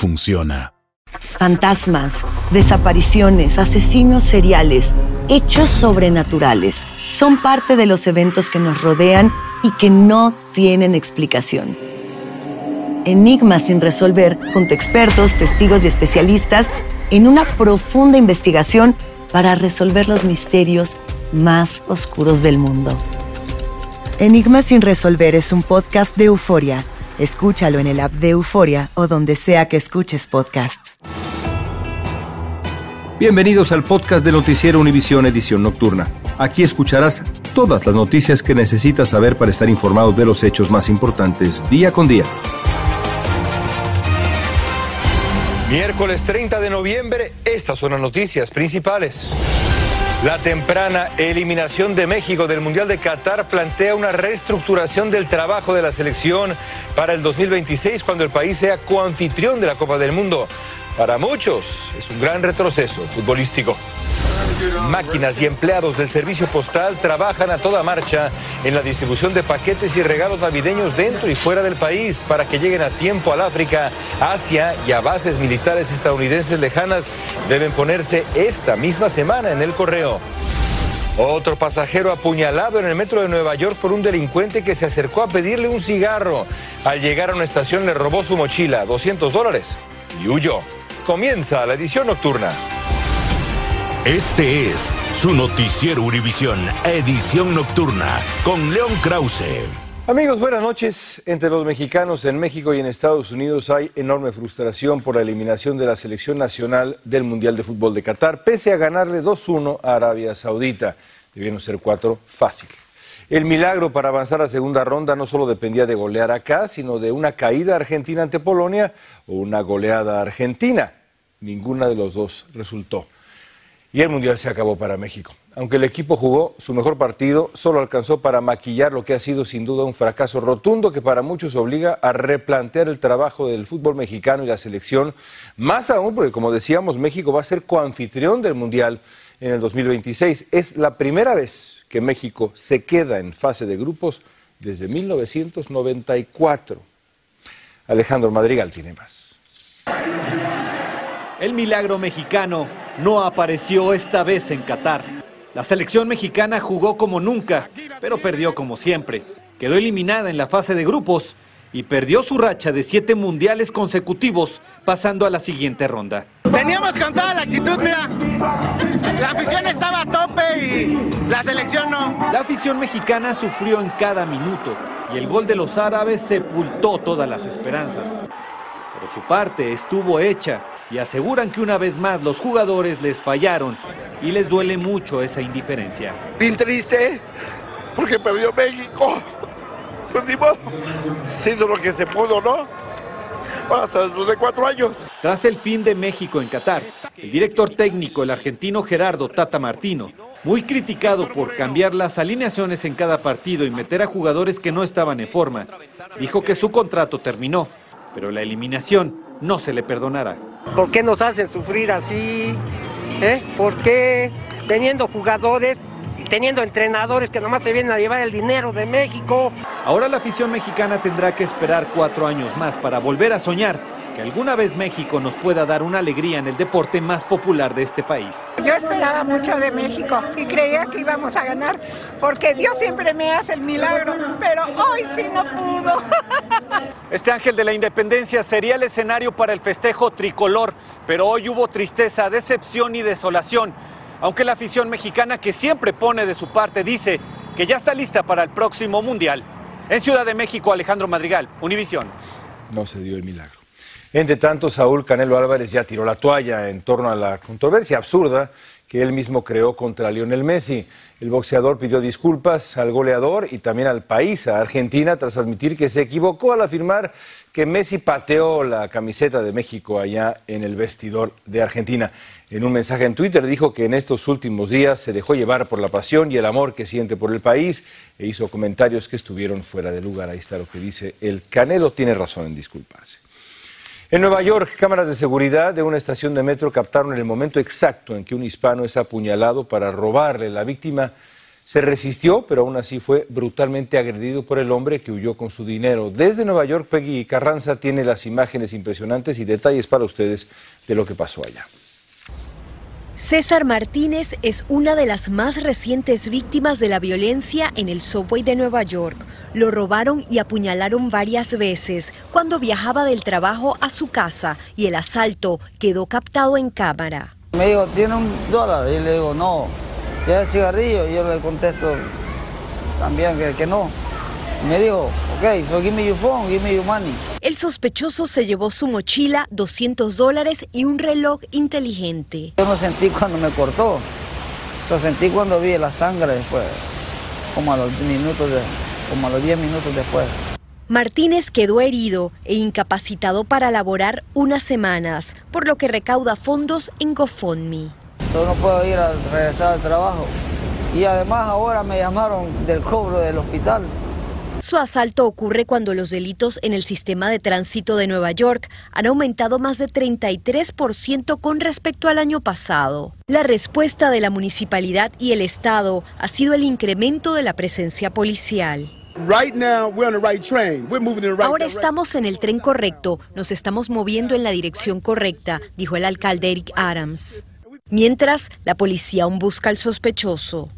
funciona. Fantasmas, desapariciones, asesinos seriales, hechos sobrenaturales son parte de los eventos que nos rodean y que no tienen explicación. Enigmas sin resolver junto a expertos, testigos y especialistas en una profunda investigación para resolver los misterios más oscuros del mundo. Enigmas sin resolver es un podcast de euforia Escúchalo en el app de Euforia o donde sea que escuches podcasts. Bienvenidos al podcast de Noticiero Univisión Edición Nocturna. Aquí escucharás todas las noticias que necesitas saber para estar informado de los hechos más importantes día con día. Miércoles 30 de noviembre, estas son las noticias principales. La temprana eliminación de México del Mundial de Qatar plantea una reestructuración del trabajo de la selección para el 2026 cuando el país sea coanfitrión de la Copa del Mundo. Para muchos es un gran retroceso futbolístico. Máquinas y empleados del servicio postal trabajan a toda marcha en la distribución de paquetes y regalos navideños dentro y fuera del país para que lleguen a tiempo al África, Asia y a bases militares estadounidenses lejanas. Deben ponerse esta misma semana en el correo. Otro pasajero apuñalado en el metro de Nueva York por un delincuente que se acercó a pedirle un cigarro. Al llegar a una estación le robó su mochila, 200 dólares, y huyó. Comienza la edición nocturna. Este es su noticiero Univisión, edición nocturna, con León Krause. Amigos, buenas noches. Entre los mexicanos en México y en Estados Unidos hay enorme frustración por la eliminación de la selección nacional del Mundial de Fútbol de Qatar, pese a ganarle 2-1 a Arabia Saudita. Debieron ser cuatro fácil. El milagro para avanzar a segunda ronda no solo dependía de golear acá, sino de una caída argentina ante Polonia o una goleada argentina. Ninguna de los dos resultó y el Mundial se acabó para México. Aunque el equipo jugó su mejor partido, solo alcanzó para maquillar lo que ha sido sin duda un fracaso rotundo que para muchos obliga a replantear el trabajo del fútbol mexicano y la selección, más aún porque como decíamos, México va a ser coanfitrión del Mundial en el 2026. Es la primera vez que México se queda en fase de grupos desde 1994. Alejandro Madrigal tiene más. El milagro mexicano no apareció esta vez en Qatar. La selección mexicana jugó como nunca, pero perdió como siempre. Quedó eliminada en la fase de grupos y perdió su racha de siete mundiales consecutivos, pasando a la siguiente ronda. Teníamos con toda la actitud, mira. La afición estaba a tope y la selección no. La afición mexicana sufrió en cada minuto y el gol de los árabes sepultó todas las esperanzas. Por su parte estuvo hecha y aseguran que una vez más los jugadores les fallaron y les duele mucho esa indiferencia. Bien triste porque perdió México. Pues ni modo, siendo lo que se pudo, ¿no? Hasta después de cuatro años. Tras el fin de México en Qatar, el director técnico, el argentino Gerardo Tata Martino, muy criticado por cambiar las alineaciones en cada partido y meter a jugadores que no estaban en forma, dijo que su contrato terminó, pero la eliminación no se le perdonará. ¿Por qué nos hacen sufrir así? ¿Eh? ¿Por qué teniendo jugadores y teniendo entrenadores que nomás se vienen a llevar el dinero de México? Ahora la afición mexicana tendrá que esperar cuatro años más para volver a soñar que alguna vez México nos pueda dar una alegría en el deporte más popular de este país. Yo esperaba mucho de México y creía que íbamos a ganar porque Dios siempre me hace el milagro, pero hoy sí no pudo. Este ángel de la independencia sería el escenario para el festejo tricolor, pero hoy hubo tristeza, decepción y desolación. Aunque la afición mexicana que siempre pone de su parte dice que ya está lista para el próximo Mundial. En Ciudad de México, Alejandro Madrigal, Univisión. No se dio el milagro. Entre tanto, Saúl Canelo Álvarez ya tiró la toalla en torno a la controversia absurda que él mismo creó contra Lionel Messi. El boxeador pidió disculpas al goleador y también al país, a Argentina, tras admitir que se equivocó al afirmar que Messi pateó la camiseta de México allá en el vestidor de Argentina. En un mensaje en Twitter dijo que en estos últimos días se dejó llevar por la pasión y el amor que siente por el país e hizo comentarios que estuvieron fuera de lugar. Ahí está lo que dice el Canelo. Tiene razón en disculparse. En Nueva York, cámaras de seguridad de una estación de metro captaron el momento exacto en que un hispano es apuñalado para robarle. La víctima se resistió, pero aún así fue brutalmente agredido por el hombre que huyó con su dinero. Desde Nueva York, Peggy Carranza tiene las imágenes impresionantes y detalles para ustedes de lo que pasó allá. César Martínez es una de las más recientes víctimas de la violencia en el subway de Nueva York. Lo robaron y apuñalaron varias veces cuando viajaba del trabajo a su casa y el asalto quedó captado en cámara. Me dijo, ¿tiene un dólar? Y le digo, no. ¿Tiene cigarrillo? Y yo le contesto también que, que no. Me dijo, ok, so give me your phone, give me your money. El sospechoso se llevó su mochila, 200 dólares y un reloj inteligente. Yo no sentí cuando me cortó, yo sentí cuando vi la sangre después, como a los minutos, de, como a los 10 minutos después. Martínez quedó herido e incapacitado para laborar unas semanas, por lo que recauda fondos en GoFundMe. Yo no puedo ir a regresar al trabajo y además ahora me llamaron del cobro del hospital. Su asalto ocurre cuando los delitos en el sistema de tránsito de Nueva York han aumentado más de 33% con respecto al año pasado. La respuesta de la municipalidad y el Estado ha sido el incremento de la presencia policial. Ahora estamos en el tren correcto, nos estamos moviendo en la dirección correcta, dijo el alcalde Eric Adams. Mientras, la policía aún busca al sospechoso.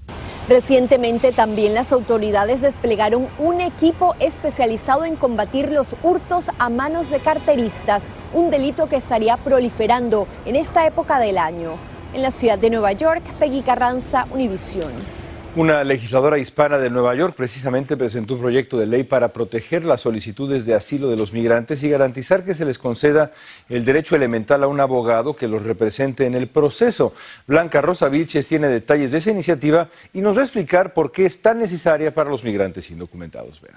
Recientemente también las autoridades desplegaron un equipo especializado en combatir los hurtos a manos de carteristas, un delito que estaría proliferando en esta época del año. En la ciudad de Nueva York, Peggy Carranza, Univisión. Una legisladora hispana de Nueva York precisamente presentó un proyecto de ley para proteger las solicitudes de asilo de los migrantes y garantizar que se les conceda el derecho elemental a un abogado que los represente en el proceso. Blanca Rosa Vilches tiene detalles de esa iniciativa y nos va a explicar por qué es tan necesaria para los migrantes indocumentados. Vean.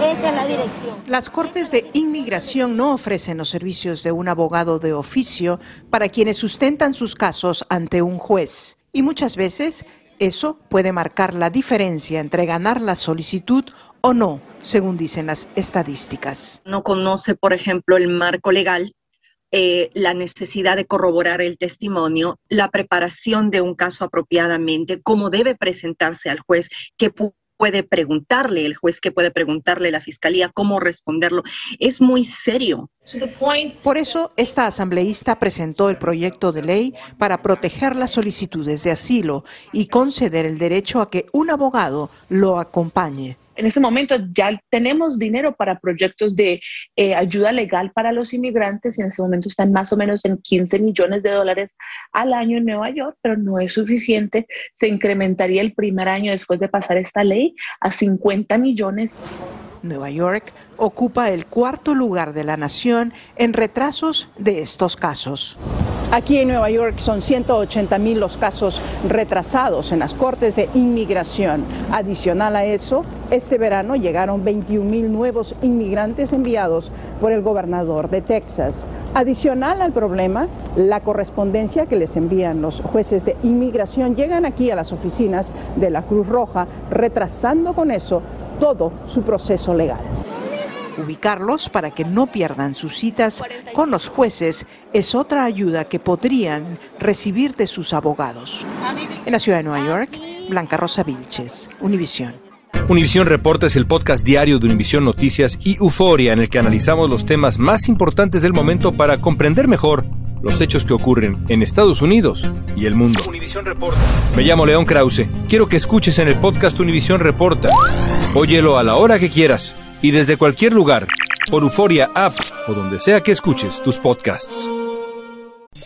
Esta es la dirección. Las Cortes de Inmigración no ofrecen los servicios de un abogado de oficio para quienes sustentan sus casos ante un juez. Y muchas veces eso puede marcar la diferencia entre ganar la solicitud o no, según dicen las estadísticas. No conoce, por ejemplo, el marco legal eh, la necesidad de corroborar el testimonio, la preparación de un caso apropiadamente, cómo debe presentarse al juez, qué puede preguntarle el juez, qué puede preguntarle la fiscalía, cómo responderlo. Es muy serio. Por eso, esta asambleísta presentó el proyecto de ley para proteger las solicitudes de asilo y conceder el derecho a que un abogado lo acompañe. En este momento ya tenemos dinero para proyectos de eh, ayuda legal para los inmigrantes. En este momento están más o menos en 15 millones de dólares al año en Nueva York, pero no es suficiente. Se incrementaría el primer año después de pasar esta ley a 50 millones. Nueva York ocupa el cuarto lugar de la nación en retrasos de estos casos. Aquí en Nueva York son 180 mil los casos retrasados en las cortes de inmigración. Adicional a eso, este verano llegaron 21 mil nuevos inmigrantes enviados por el gobernador de Texas. Adicional al problema, la correspondencia que les envían los jueces de inmigración llegan aquí a las oficinas de la Cruz Roja, retrasando con eso todo su proceso legal. Ubicarlos para que no pierdan sus citas con los jueces es otra ayuda que podrían recibir de sus abogados. En la ciudad de Nueva York, Blanca Rosa Vilches, Univisión. Univisión Reporta es el podcast diario de Univisión Noticias y Euforia en el que analizamos los temas más importantes del momento para comprender mejor los hechos que ocurren en Estados Unidos y el mundo. Reporta. Me llamo León Krause. Quiero que escuches en el podcast Univisión Reporta. Óyelo a la hora que quieras y desde cualquier lugar, por Euforia App o donde sea que escuches tus podcasts.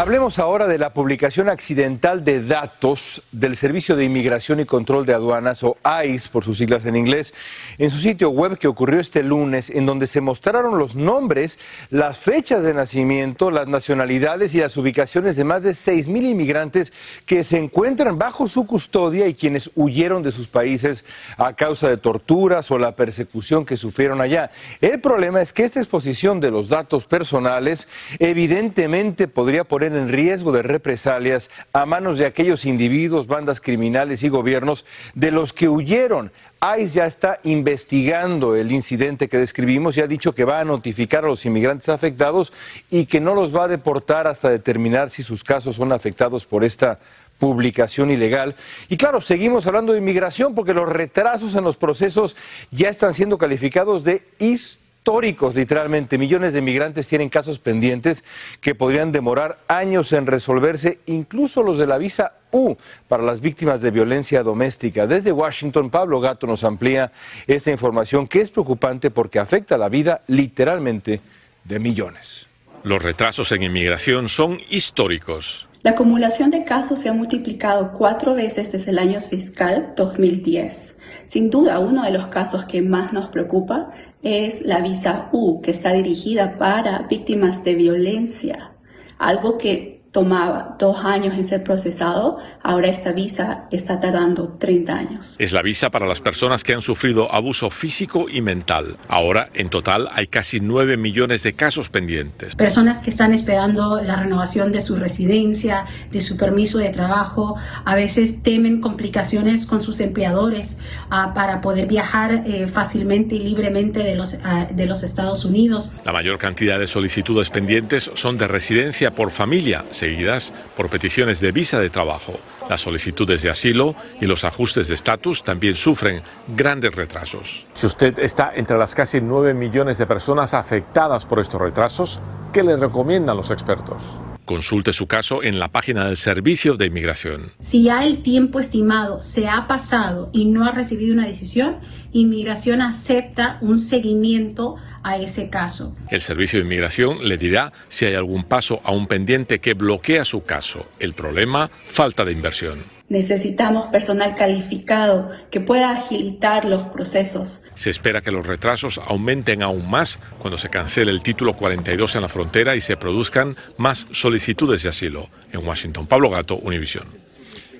Hablemos ahora de la publicación accidental de datos del Servicio de Inmigración y Control de Aduanas, o ICE por sus siglas en inglés, en su sitio web que ocurrió este lunes, en donde se mostraron los nombres, las fechas de nacimiento, las nacionalidades y las ubicaciones de más de 6.000 inmigrantes que se encuentran bajo su custodia y quienes huyeron de sus países a causa de torturas o la persecución que sufrieron allá. El problema es que esta exposición de los datos personales evidentemente podría poner en riesgo de represalias a manos de aquellos individuos, bandas criminales y gobiernos de los que huyeron. ICE ya está investigando el incidente que describimos y ha dicho que va a notificar a los inmigrantes afectados y que no los va a deportar hasta determinar si sus casos son afectados por esta publicación ilegal. Y claro, seguimos hablando de inmigración porque los retrasos en los procesos ya están siendo calificados de históricos históricos, literalmente. Millones de migrantes tienen casos pendientes que podrían demorar años en resolverse, incluso los de la visa U para las víctimas de violencia doméstica. Desde Washington, Pablo Gato nos amplía esta información que es preocupante porque afecta la vida literalmente de millones. Los retrasos en inmigración son históricos. La acumulación de casos se ha multiplicado cuatro veces desde el año fiscal 2010. Sin duda, uno de los casos que más nos preocupa es la visa U, que está dirigida para víctimas de violencia, algo que tomaba dos años en ser procesado, ahora esta visa está tardando 30 años. Es la visa para las personas que han sufrido abuso físico y mental. Ahora, en total, hay casi 9 millones de casos pendientes. Personas que están esperando la renovación de su residencia, de su permiso de trabajo, a veces temen complicaciones con sus empleadores uh, para poder viajar eh, fácilmente y libremente de los, uh, de los Estados Unidos. La mayor cantidad de solicitudes pendientes son de residencia por familia seguidas por peticiones de visa de trabajo. Las solicitudes de asilo y los ajustes de estatus también sufren grandes retrasos. Si usted está entre las casi 9 millones de personas afectadas por estos retrasos, ¿qué le recomiendan los expertos? Consulte su caso en la página del Servicio de Inmigración. Si ya el tiempo estimado se ha pasado y no ha recibido una decisión, Inmigración acepta un seguimiento a ese caso. El Servicio de Inmigración le dirá si hay algún paso a un pendiente que bloquea su caso. El problema, falta de inversión. Necesitamos personal calificado que pueda agilitar los procesos. Se espera que los retrasos aumenten aún más cuando se cancele el título 42 en la frontera y se produzcan más solicitudes de asilo. En Washington, Pablo Gato, Univisión.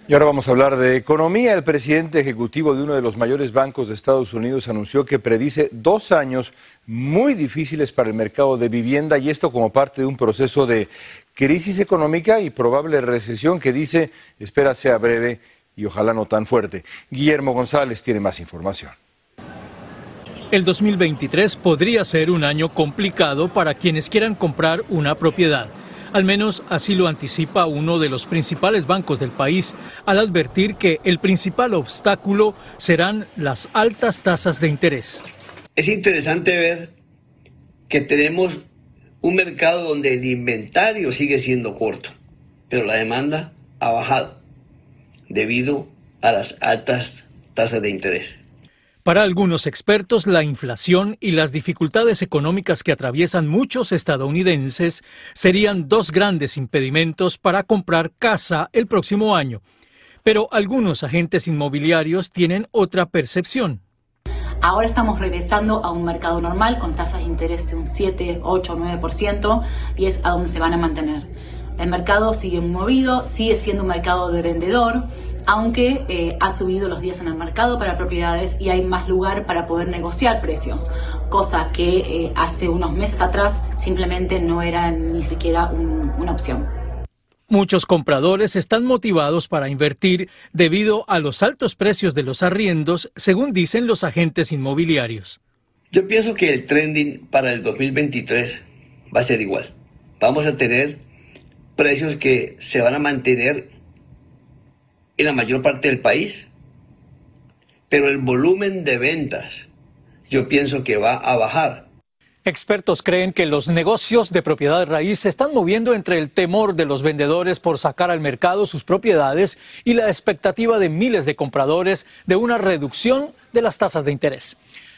Y ahora vamos a hablar de economía. El presidente ejecutivo de uno de los mayores bancos de Estados Unidos anunció que predice dos años muy difíciles para el mercado de vivienda y esto como parte de un proceso de crisis económica y probable recesión que dice espera sea breve y ojalá no tan fuerte. Guillermo González tiene más información. El 2023 podría ser un año complicado para quienes quieran comprar una propiedad. Al menos así lo anticipa uno de los principales bancos del país al advertir que el principal obstáculo serán las altas tasas de interés. Es interesante ver que tenemos un mercado donde el inventario sigue siendo corto, pero la demanda ha bajado debido a las altas tasas de interés. Para algunos expertos, la inflación y las dificultades económicas que atraviesan muchos estadounidenses serían dos grandes impedimentos para comprar casa el próximo año. Pero algunos agentes inmobiliarios tienen otra percepción. Ahora estamos regresando a un mercado normal con tasas de interés de un 7, 8, 9% y es a donde se van a mantener. El mercado sigue movido, sigue siendo un mercado de vendedor, aunque eh, ha subido los días en el mercado para propiedades y hay más lugar para poder negociar precios, cosa que eh, hace unos meses atrás simplemente no era ni siquiera una opción. Muchos compradores están motivados para invertir debido a los altos precios de los arriendos, según dicen los agentes inmobiliarios. Yo pienso que el trending para el 2023 va a ser igual. Vamos a tener precios que se van a mantener en la mayor parte del país, pero el volumen de ventas yo pienso que va a bajar. Expertos creen que los negocios de propiedad raíz se están moviendo entre el temor de los vendedores por sacar al mercado sus propiedades y la expectativa de miles de compradores de una reducción de las tasas de interés.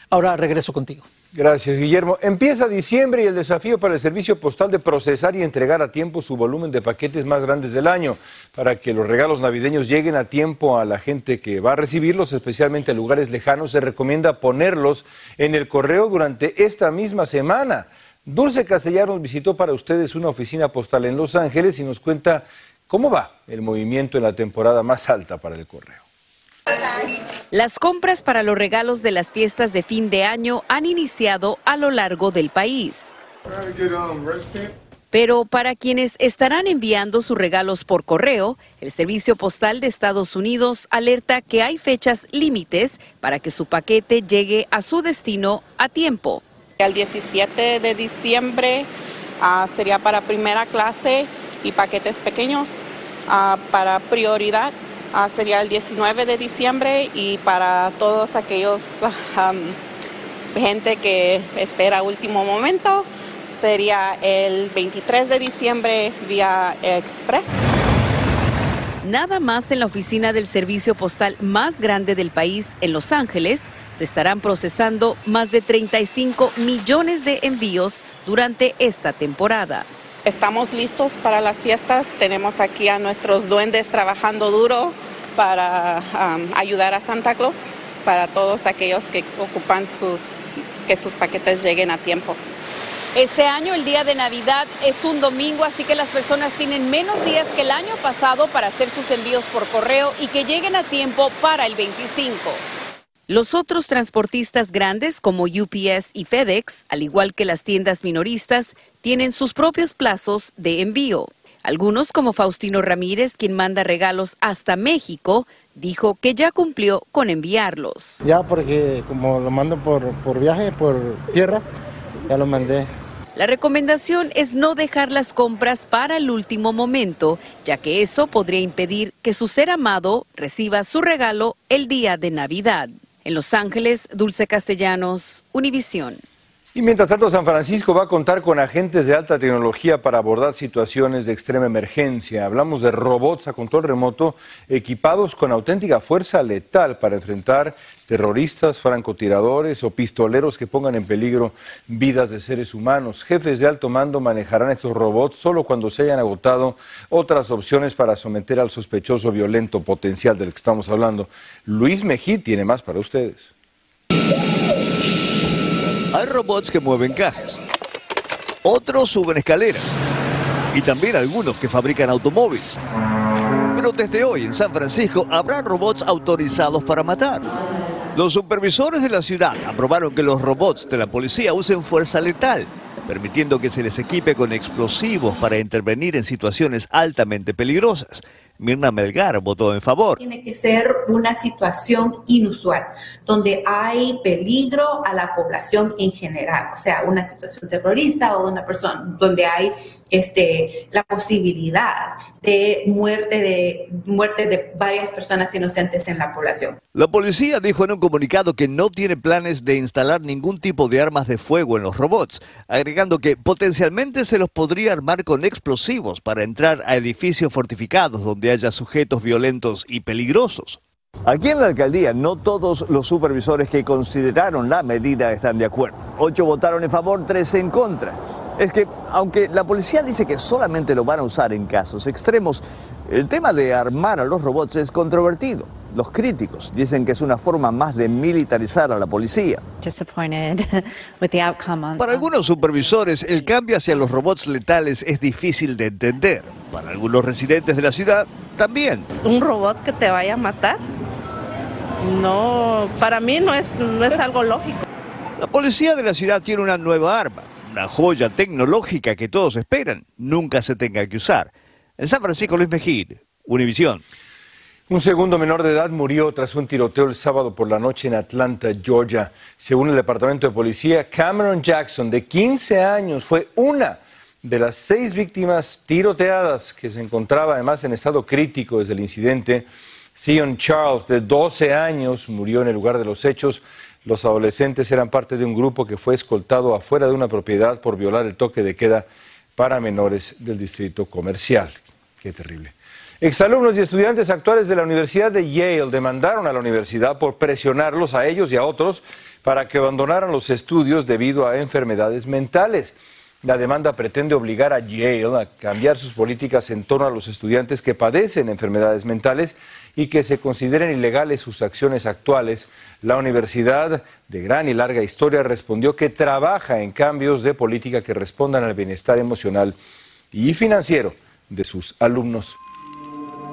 Ahora regreso contigo. Gracias, Guillermo. Empieza diciembre y el desafío para el servicio postal de procesar y entregar a tiempo su volumen de paquetes más grandes del año, para que los regalos navideños lleguen a tiempo a la gente que va a recibirlos, especialmente en lugares lejanos. Se recomienda ponerlos en el correo durante esta misma semana. Dulce Castellanos visitó para ustedes una oficina postal en Los Ángeles y nos cuenta cómo va el movimiento en la temporada más alta para el correo. Las compras para los regalos de las fiestas de fin de año han iniciado a lo largo del país. Pero para quienes estarán enviando sus regalos por correo, el Servicio Postal de Estados Unidos alerta que hay fechas límites para que su paquete llegue a su destino a tiempo. El 17 de diciembre ah, sería para primera clase y paquetes pequeños ah, para prioridad Ah, sería el 19 de diciembre y para todos aquellos gente que espera último momento sería el 23 de diciembre vía Express. Nada más en la oficina del servicio postal más grande del país, en Los Ángeles, se estarán procesando más de 35 millones de envíos durante esta temporada. Estamos listos para las fiestas. Tenemos aquí a nuestros duendes trabajando duro para ayudar a Santa Claus, para todos aquellos que ocupan sus, que sus paquetes lleguen a tiempo. Este año el día de Navidad es un domingo, así que las personas tienen menos días que el año pasado para hacer sus envíos por correo y que lleguen a tiempo para el 25. Los otros transportistas grandes como UPS y FedEx, al igual que las tiendas minoristas, tienen sus propios plazos de envío. Algunos, como Faustino Ramírez, quien manda regalos hasta México, dijo que ya cumplió con enviarlos. Ya porque como lo mando por, por viaje, por tierra, ya lo mandé. La recomendación es no dejar las compras para el último momento, ya que eso podría impedir que su ser amado reciba su regalo el día de Navidad. En Los Ángeles, Dulce Castellanos, Univisión. Y mientras tanto, San Francisco va a contar con agentes de alta tecnología para abordar situaciones de extrema emergencia. Hablamos de robots a control remoto equipados con auténtica fuerza letal para enfrentar terroristas, francotiradores o pistoleros que pongan en peligro vidas de seres humanos. Jefes de alto mando manejarán estos robots solo cuando se hayan agotado otras opciones para someter al sospechoso violento potencial del que estamos hablando. Luis Mejí tiene más para ustedes. Hay robots que mueven cajas, otros suben escaleras y también algunos que fabrican automóviles. Pero desde hoy en San Francisco habrá robots autorizados para matar. Los supervisores de la ciudad aprobaron que los robots de la policía usen fuerza letal, permitiendo que se les equipe con explosivos para intervenir en situaciones altamente peligrosas. Mirna Melgar votó en favor. Tiene que ser una situación inusual, donde hay peligro a la población en general, o sea, una situación terrorista o una persona donde hay este, la posibilidad de muerte de muerte de varias personas inocentes en la población. La policía dijo en un comunicado que no tiene planes de instalar ningún tipo de armas de fuego en los robots, agregando que potencialmente se los podría armar con explosivos para entrar a edificios fortificados donde haya sujetos violentos y peligrosos. Aquí en la alcaldía no todos los supervisores que consideraron la medida están de acuerdo. Ocho votaron en favor, tres en contra. Es que, aunque la policía dice que solamente lo van a usar en casos extremos, el tema de armar a los robots es controvertido. Los críticos dicen que es una forma más de militarizar a la policía. Para algunos supervisores, el cambio hacia los robots letales es difícil de entender. Para algunos residentes de la ciudad, también. Un robot que te vaya a matar, no, para mí no es, no es algo lógico. La policía de la ciudad tiene una nueva arma, una joya tecnológica que todos esperan nunca se tenga que usar. En San Francisco, Luis Mejid, Univisión. Un segundo menor de edad murió tras un tiroteo el sábado por la noche en Atlanta, Georgia. Según el Departamento de Policía, Cameron Jackson, de 15 años, fue una de las seis víctimas tiroteadas que se encontraba además en estado crítico desde el incidente. Sion Charles, de 12 años, murió en el lugar de los hechos. Los adolescentes eran parte de un grupo que fue escoltado afuera de una propiedad por violar el toque de queda para menores del distrito comercial. Qué terrible. Exalumnos y estudiantes actuales de la Universidad de Yale demandaron a la universidad por presionarlos a ellos y a otros para que abandonaran los estudios debido a enfermedades mentales. La demanda pretende obligar a Yale a cambiar sus políticas en torno a los estudiantes que padecen enfermedades mentales y que se consideren ilegales sus acciones actuales. La universidad, de gran y larga historia, respondió que trabaja en cambios de política que respondan al bienestar emocional y financiero de sus alumnos.